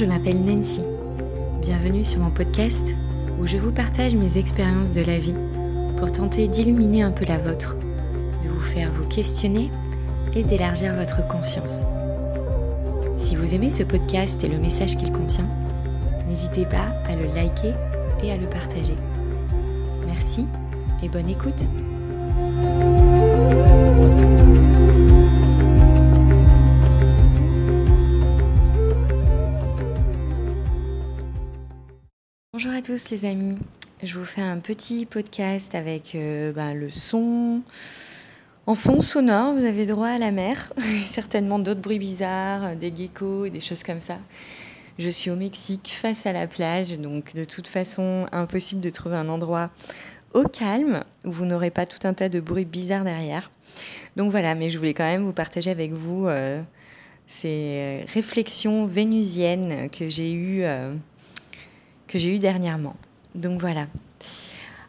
je m'appelle Nancy. Bienvenue sur mon podcast où je vous partage mes expériences de la vie pour tenter d'illuminer un peu la vôtre, de vous faire vous questionner et d'élargir votre conscience. Si vous aimez ce podcast et le message qu'il contient, n'hésitez pas à le liker et à le partager. Merci et bonne écoute. Bonjour à tous les amis, je vous fais un petit podcast avec euh, ben, le son en fond sonore, vous avez droit à la mer, certainement d'autres bruits bizarres, des geckos et des choses comme ça. Je suis au Mexique face à la plage, donc de toute façon impossible de trouver un endroit au calme où vous n'aurez pas tout un tas de bruits bizarres derrière. Donc voilà, mais je voulais quand même vous partager avec vous euh, ces réflexions vénusiennes que j'ai eues. Euh, que j'ai eu dernièrement. Donc voilà.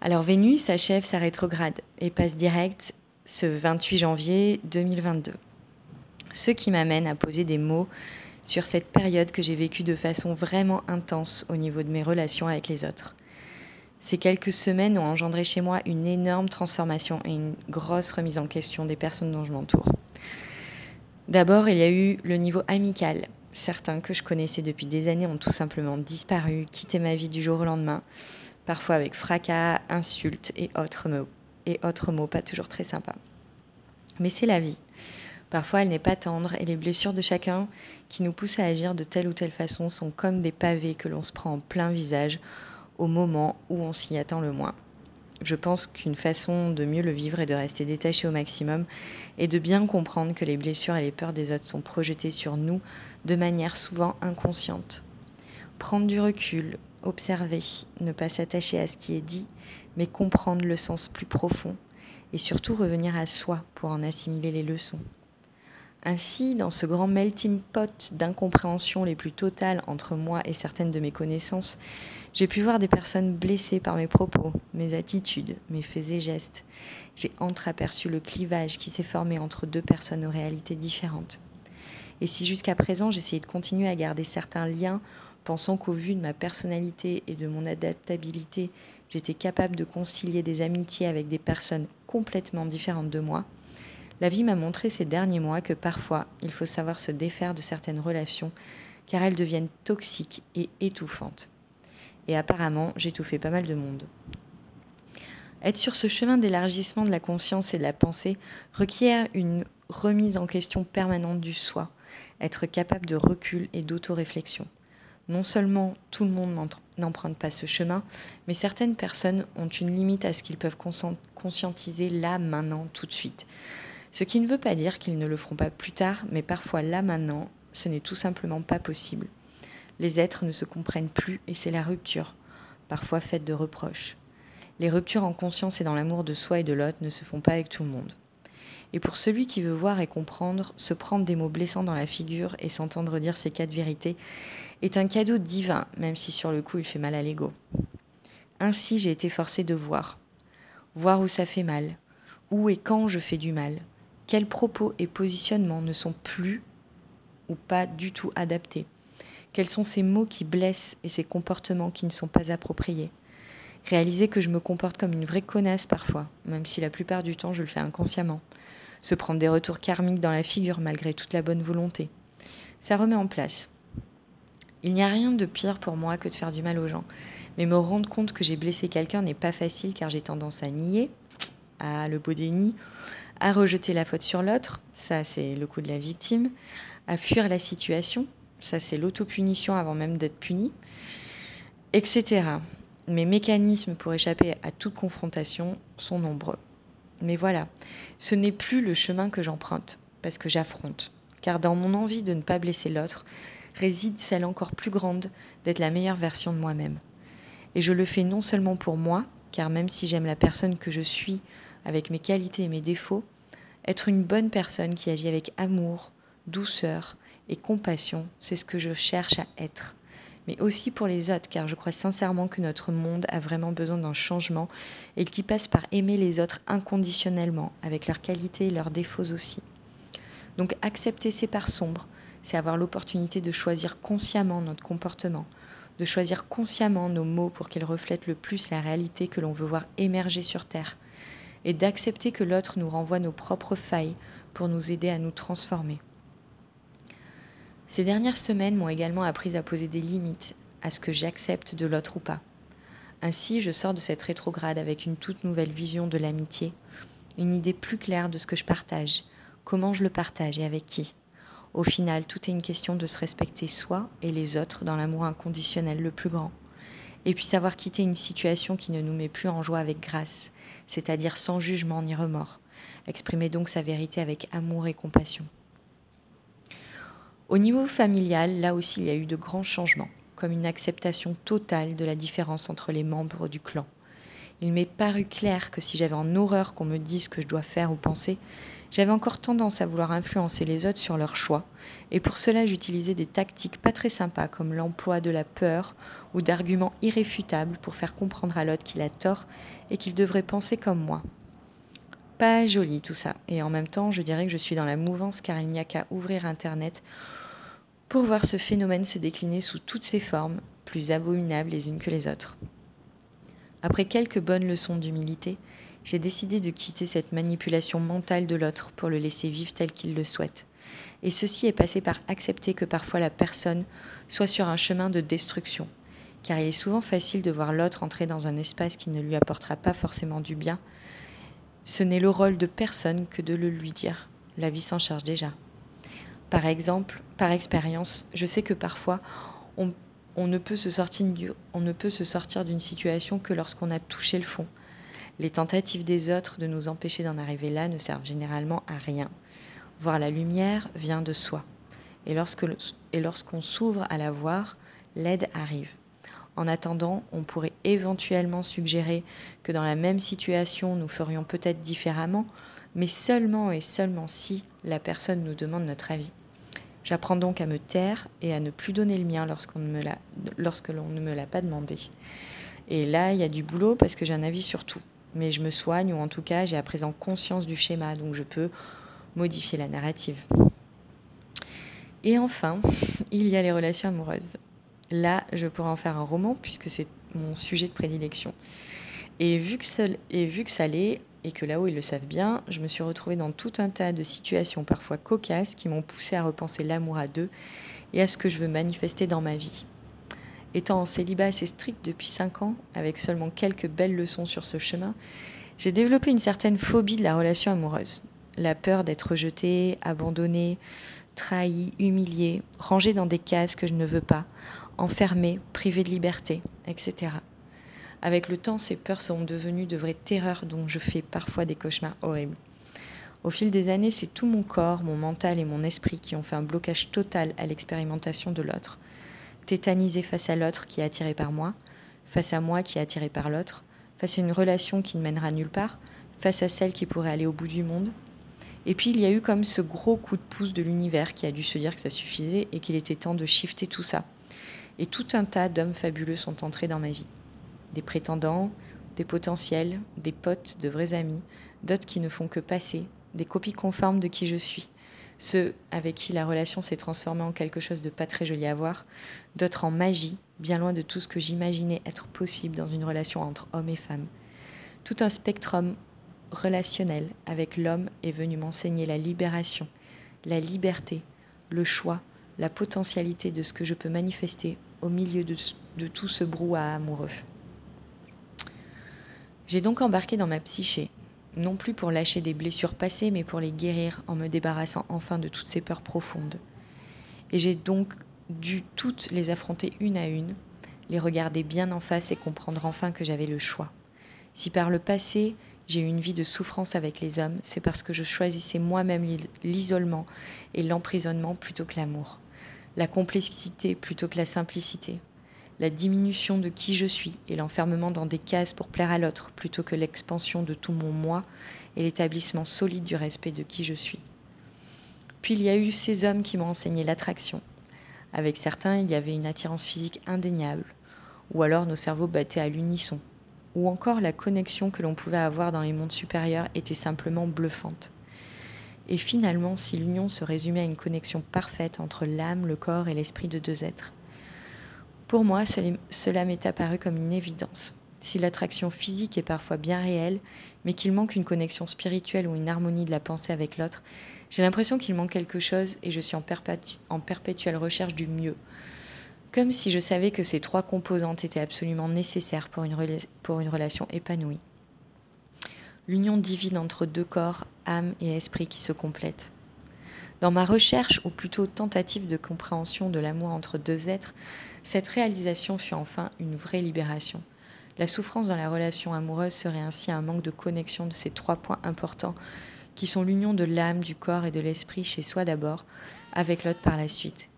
Alors Vénus achève sa rétrograde et passe direct ce 28 janvier 2022. Ce qui m'amène à poser des mots sur cette période que j'ai vécue de façon vraiment intense au niveau de mes relations avec les autres. Ces quelques semaines ont engendré chez moi une énorme transformation et une grosse remise en question des personnes dont je m'entoure. D'abord, il y a eu le niveau amical, Certains que je connaissais depuis des années ont tout simplement disparu, quitté ma vie du jour au lendemain, parfois avec fracas, insultes et autres mots, pas toujours très sympas. Mais c'est la vie. Parfois, elle n'est pas tendre et les blessures de chacun qui nous poussent à agir de telle ou telle façon sont comme des pavés que l'on se prend en plein visage au moment où on s'y attend le moins. Je pense qu'une façon de mieux le vivre est de rester détaché au maximum et de bien comprendre que les blessures et les peurs des autres sont projetées sur nous de manière souvent inconsciente. Prendre du recul, observer, ne pas s'attacher à ce qui est dit, mais comprendre le sens plus profond et surtout revenir à soi pour en assimiler les leçons. Ainsi, dans ce grand melting pot d'incompréhension les plus totales entre moi et certaines de mes connaissances, j'ai pu voir des personnes blessées par mes propos, mes attitudes, mes faits et gestes. J'ai entreaperçu le clivage qui s'est formé entre deux personnes aux réalités différentes. Et si jusqu'à présent j'essayais de continuer à garder certains liens, pensant qu'au vu de ma personnalité et de mon adaptabilité, j'étais capable de concilier des amitiés avec des personnes complètement différentes de moi, la vie m'a montré ces derniers mois que parfois il faut savoir se défaire de certaines relations car elles deviennent toxiques et étouffantes. Et apparemment, fait pas mal de monde. Être sur ce chemin d'élargissement de la conscience et de la pensée requiert une remise en question permanente du soi, être capable de recul et d'autoréflexion. Non seulement tout le monde n'emprunte pas ce chemin, mais certaines personnes ont une limite à ce qu'ils peuvent conscientiser là, maintenant, tout de suite. Ce qui ne veut pas dire qu'ils ne le feront pas plus tard, mais parfois là maintenant, ce n'est tout simplement pas possible. Les êtres ne se comprennent plus et c'est la rupture, parfois faite de reproches. Les ruptures en conscience et dans l'amour de soi et de l'autre ne se font pas avec tout le monde. Et pour celui qui veut voir et comprendre, se prendre des mots blessants dans la figure et s'entendre dire ces quatre vérités est un cadeau divin, même si sur le coup il fait mal à l'ego. Ainsi j'ai été forcée de voir. Voir où ça fait mal, où et quand je fais du mal, quels propos et positionnements ne sont plus ou pas du tout adaptés Quels sont ces mots qui blessent et ces comportements qui ne sont pas appropriés? Réaliser que je me comporte comme une vraie connasse parfois, même si la plupart du temps je le fais inconsciemment. Se prendre des retours karmiques dans la figure malgré toute la bonne volonté. Ça remet en place. Il n'y a rien de pire pour moi que de faire du mal aux gens. Mais me rendre compte que j'ai blessé quelqu'un n'est pas facile car j'ai tendance à nier, à le beau déni, à rejeter la faute sur l'autre, ça c'est le coup de la victime, à fuir la situation, ça c'est l'autopunition avant même d'être puni, etc. Mes mécanismes pour échapper à toute confrontation sont nombreux. Mais voilà, ce n'est plus le chemin que j'emprunte, parce que j'affronte. Car dans mon envie de ne pas blesser l'autre réside celle encore plus grande d'être la meilleure version de moi-même. Et je le fais non seulement pour moi, car même si j'aime la personne que je suis avec mes qualités et mes défauts, être une bonne personne qui agit avec amour, douceur et compassion, c'est ce que je cherche à être. Mais aussi pour les autres, car je crois sincèrement que notre monde a vraiment besoin d'un changement et qui passe par aimer les autres inconditionnellement, avec leurs qualités et leurs défauts aussi. Donc accepter ces parts sombres, c'est avoir l'opportunité de choisir consciemment notre comportement, de choisir consciemment nos mots pour qu'ils reflètent le plus la réalité que l'on veut voir émerger sur Terre, et d'accepter que l'autre nous renvoie nos propres failles pour nous aider à nous transformer. Ces dernières semaines m'ont également appris à poser des limites à ce que j'accepte de l'autre ou pas. Ainsi, je sors de cette rétrograde avec une toute nouvelle vision de l'amitié, une idée plus claire de ce que je partage, comment je le partage et avec qui. Au final, tout est une question de se respecter soi et les autres dans l'amour inconditionnel le plus grand. Et puis savoir quitter une situation qui ne nous met plus en joie avec grâce, c'est-à-dire sans jugement ni remords. Exprimer donc sa vérité avec amour et compassion. Au niveau familial, là aussi, il y a eu de grands changements, comme une acceptation totale de la différence entre les membres du clan. Il m'est paru clair que si j'avais en horreur qu'on me dise ce que je dois faire ou penser, j'avais encore tendance à vouloir influencer les autres sur leurs choix, et pour cela j'utilisais des tactiques pas très sympas comme l'emploi de la peur ou d'arguments irréfutables pour faire comprendre à l'autre qu'il a tort et qu'il devrait penser comme moi. Pas joli tout ça, et en même temps je dirais que je suis dans la mouvance car il n'y a qu'à ouvrir Internet pour voir ce phénomène se décliner sous toutes ses formes, plus abominables les unes que les autres. Après quelques bonnes leçons d'humilité, j'ai décidé de quitter cette manipulation mentale de l'autre pour le laisser vivre tel qu'il le souhaite. Et ceci est passé par accepter que parfois la personne soit sur un chemin de destruction, car il est souvent facile de voir l'autre entrer dans un espace qui ne lui apportera pas forcément du bien. Ce n'est le rôle de personne que de le lui dire. La vie s'en charge déjà. Par exemple, par expérience, je sais que parfois on, ne peut se sortir d'une situation que lorsqu'on a touché le fond, les tentatives des autres de nous empêcher d'en arriver là ne servent généralement à rien. Voir la lumière vient de soi. Et lorsqu'on s'ouvre à la voir, l'aide arrive. En attendant, on pourrait éventuellement suggérer que dans la même situation, nous ferions peut-être différemment, mais seulement et seulement si la personne nous demande notre avis. J'apprends donc à me taire et à ne plus donner le mien lorsque l'on ne me l'a pas demandé. Et là, il y a du boulot parce que j'ai un avis sur tout mais je me soigne, ou en tout cas j'ai à présent conscience du schéma, donc je peux modifier la narrative. Et enfin, il y a les relations amoureuses. Là, je pourrais en faire un roman puisque c'est mon sujet de prédilection. Et vu que ça, et vu que ça l'est, et que là-haut ils le savent bien, je me suis retrouvée dans tout un tas de situations parfois cocasses qui m'ont poussé à repenser l'amour à deux et à ce que je veux manifester dans ma vie. Étant en célibat assez strict depuis 5 ans, avec seulement quelques belles leçons sur ce chemin, j'ai développé une certaine phobie de la relation amoureuse. La peur d'être rejetée, abandonnée, trahie, humiliée, rangée dans des cases que je ne veux pas, enfermée, privée de liberté, etc. Avec le temps, ces peurs sont devenues de vraies terreurs dont je fais parfois des cauchemars horribles. Au fil des années, c'est tout mon corps, mon mental et mon esprit qui ont fait un blocage total à l'expérimentation de l'autre tétanisé face à l'autre qui est attiré par moi, face à moi qui est attiré par l'autre, face à une relation qui ne mènera nulle part, face à celle qui pourrait aller au bout du monde. Et puis il y a eu comme ce gros coup de pouce de l'univers qui a dû se dire que ça suffisait et qu'il était temps de shifter tout ça. Et tout un tas d'hommes fabuleux sont entrés dans ma vie. Des prétendants, des potentiels, des potes, de vrais amis, d'autres qui ne font que passer, des copies conformes de qui je suis ceux avec qui la relation s'est transformée en quelque chose de pas très joli à voir, d'autres en magie, bien loin de tout ce que j'imaginais être possible dans une relation entre homme et femme. Tout un spectrum relationnel avec l'homme est venu m'enseigner la libération, la liberté, le choix, la potentialité de ce que je peux manifester au milieu de, de tout ce brouhaha amoureux. J'ai donc embarqué dans ma psyché non plus pour lâcher des blessures passées, mais pour les guérir en me débarrassant enfin de toutes ces peurs profondes. Et j'ai donc dû toutes les affronter une à une, les regarder bien en face et comprendre enfin que j'avais le choix. Si par le passé j'ai eu une vie de souffrance avec les hommes, c'est parce que je choisissais moi-même l'isolement et l'emprisonnement plutôt que l'amour, la complexité plutôt que la simplicité, la diminution de qui je suis et l'enfermement dans des cases pour plaire à l'autre plutôt que l'expansion de tout mon moi et l'établissement solide du respect de qui je suis. Puis il y a eu ces hommes qui m'ont enseigné l'attraction. Avec certains, il y avait une attirance physique indéniable, ou alors nos cerveaux battaient à l'unisson, ou encore la connexion que l'on pouvait avoir dans les mondes supérieurs était simplement bluffante. Et finalement, si l'union se résumait à une connexion parfaite entre l'âme, le corps et l'esprit de deux êtres. Pour moi, cela m'est apparu comme une évidence. Si l'attraction physique est parfois bien réelle, mais qu'il manque une connexion spirituelle ou une harmonie de la pensée avec l'autre, j'ai l'impression qu'il manque quelque chose et je suis en, perpétuelle recherche du mieux. Comme si je savais que ces trois composantes étaient absolument nécessaires pour une, pour une relation épanouie l'union divine entre deux corps, âme et esprit qui se complètent. Dans ma recherche, ou plutôt tentative de compréhension de l'amour entre deux êtres, cette réalisation fut enfin une vraie libération. La souffrance dans la relation amoureuse serait ainsi un manque de connexion de ces trois points importants qui sont l'union de l'âme, du corps et de l'esprit chez soi d'abord, avec l'autre par la suite.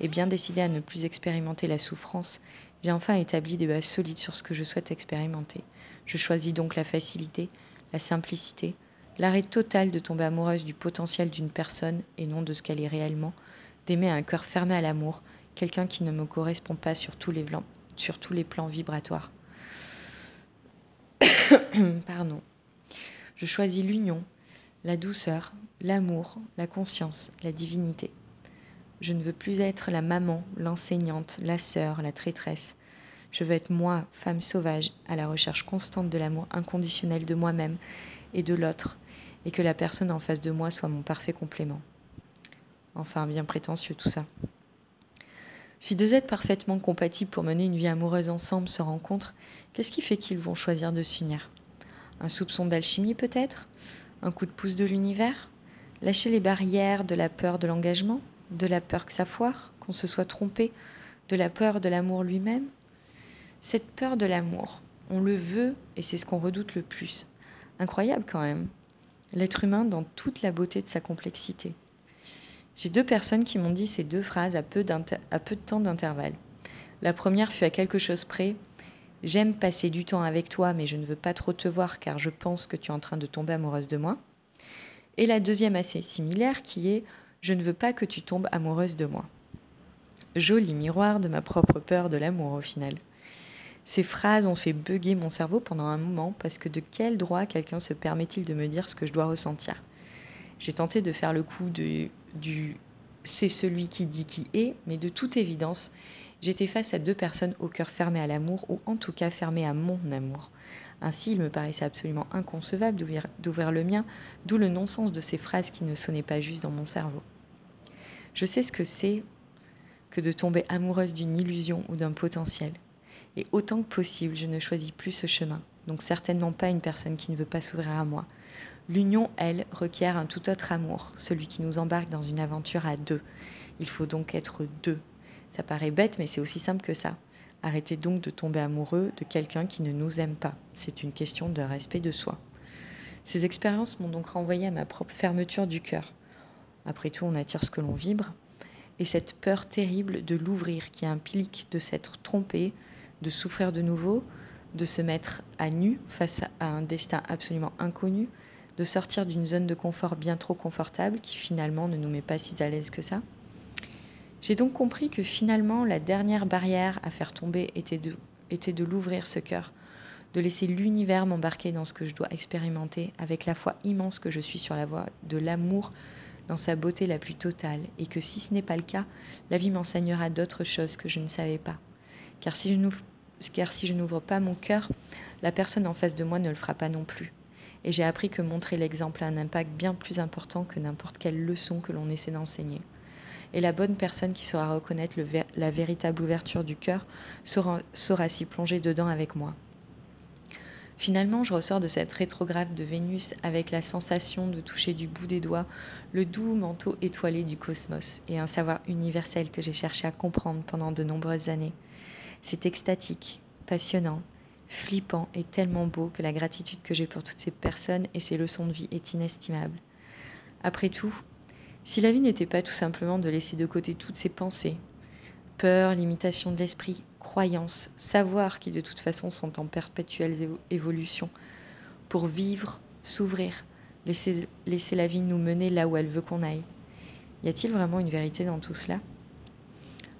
Et bien décidé à ne plus expérimenter la souffrance, j'ai enfin établi des bases solides sur ce que je souhaite expérimenter. Je choisis donc la facilité, la simplicité, l'arrêt total de tomber amoureuse du potentiel d'une personne et non de ce qu'elle est réellement, d'aimer un cœur fermé à l'amour, quelqu'un qui ne me correspond pas sur tous les, sur tous les plans vibratoires. Pardon. Je choisis l'union, la douceur, l'amour, la conscience, la divinité. Je ne veux plus être la maman, l'enseignante, la sœur, la traîtresse. Je veux être moi, femme sauvage, à la recherche constante de l'amour inconditionnel de moi-même et de l'autre, et que la personne en face de moi soit mon parfait complément. Enfin, bien prétentieux tout ça. Si deux êtres parfaitement compatibles pour mener une vie amoureuse ensemble se rencontrent, qu'est-ce qui fait qu'ils vont choisir de s'unir? Un soupçon d'alchimie peut-être? Un coup de pouce de l'univers? Lâcher les barrières de la peur de l'engagement? De la peur que ça foire? Qu'on se soit trompé? De la peur de l'amour lui-même? Cette peur de l'amour, on le veut et c'est ce qu'on redoute le plus. Incroyable quand même. L'être humain dans toute la beauté de sa complexité. J'ai deux personnes qui m'ont dit ces deux phrases à peu, de temps d'intervalle. La première fut à quelque chose près. J'aime passer du temps avec toi, mais je ne veux pas trop te voir car je pense que tu es en train de tomber amoureuse de moi. Et la deuxième assez similaire qui est Je ne veux pas que tu tombes amoureuse de moi. Joli miroir de ma propre peur de l'amour au final. Ces phrases ont fait bugger mon cerveau pendant un moment parce que de quel droit quelqu'un se permet-il de me dire ce que je dois ressentir? J'ai tenté de faire le coup du c'est celui qui dit qui est, mais de toute évidence, j'étais face à deux personnes au cœur fermé à l'amour, ou en tout cas fermé à mon amour. Ainsi, il me paraissait absolument inconcevable d'ouvrir le mien, d'où le non-sens de ces phrases qui ne sonnaient pas juste dans mon cerveau. Je sais ce que c'est que de tomber amoureuse d'une illusion ou d'un potentiel. Et autant que possible, je ne choisis plus ce chemin. Donc certainement pas une personne qui ne veut pas s'ouvrir à moi. L'union, elle, requiert un tout autre amour, celui qui nous embarque dans une aventure à deux. Il faut donc être deux. Ça paraît bête, mais c'est aussi simple que ça. Arrêtez donc de tomber amoureux de quelqu'un qui ne nous aime pas. C'est une question de respect de soi. Ces expériences m'ont donc renvoyé à ma propre fermeture du cœur. Après tout, on attire ce que l'on vibre. Et cette peur terrible de l'ouvrir qui implique de s'être trompé, de souffrir de nouveau, de se mettre à nu face à un destin absolument inconnu, de sortir d'une zone de confort bien trop confortable qui finalement ne nous met pas si à l'aise que ça. J'ai donc compris que finalement la dernière barrière à faire tomber était de, l'ouvrir ce cœur, de laisser l'univers m'embarquer dans ce que je dois expérimenter avec la foi immense que je suis sur la voie de l'amour dans sa beauté la plus totale et que si ce n'est pas le cas, la vie m'enseignera d'autres choses que je ne savais pas. Car si je, car si je n'ouvre pas mon cœur, la personne en face de moi ne le fera pas non plus. Et j'ai appris que montrer l'exemple a un impact bien plus important que n'importe quelle leçon que l'on essaie d'enseigner. Et la bonne personne qui saura reconnaître la véritable ouverture du cœur saura, s'y plonger dedans avec moi. Finalement, je ressors de cette rétrograde de Vénus avec la sensation de toucher du bout des doigts le doux manteau étoilé du cosmos et un savoir universel que j'ai cherché à comprendre pendant de nombreuses années. C'est extatique, passionnant, flippant et tellement beau que la gratitude que j'ai pour toutes ces personnes et ces leçons de vie est inestimable. Après tout, si la vie n'était pas tout simplement de laisser de côté toutes ces pensées, peur, limitation de l'esprit, croyances, savoir qui de toute façon sont en perpétuelle évolution, pour vivre, s'ouvrir, laisser la vie nous mener là où elle veut qu'on aille. Y a-t-il vraiment une vérité dans tout cela?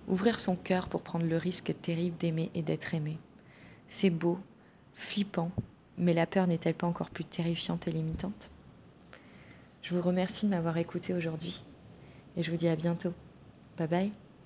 Ouvrir son cœur pour prendre le risque terrible d'aimer et d'être aimé. C'est beau, flippant, mais la peur n'est-elle pas encore plus terrifiante et limitante? Je vous remercie de m'avoir écouté aujourd'hui et je vous dis à bientôt. Bye bye.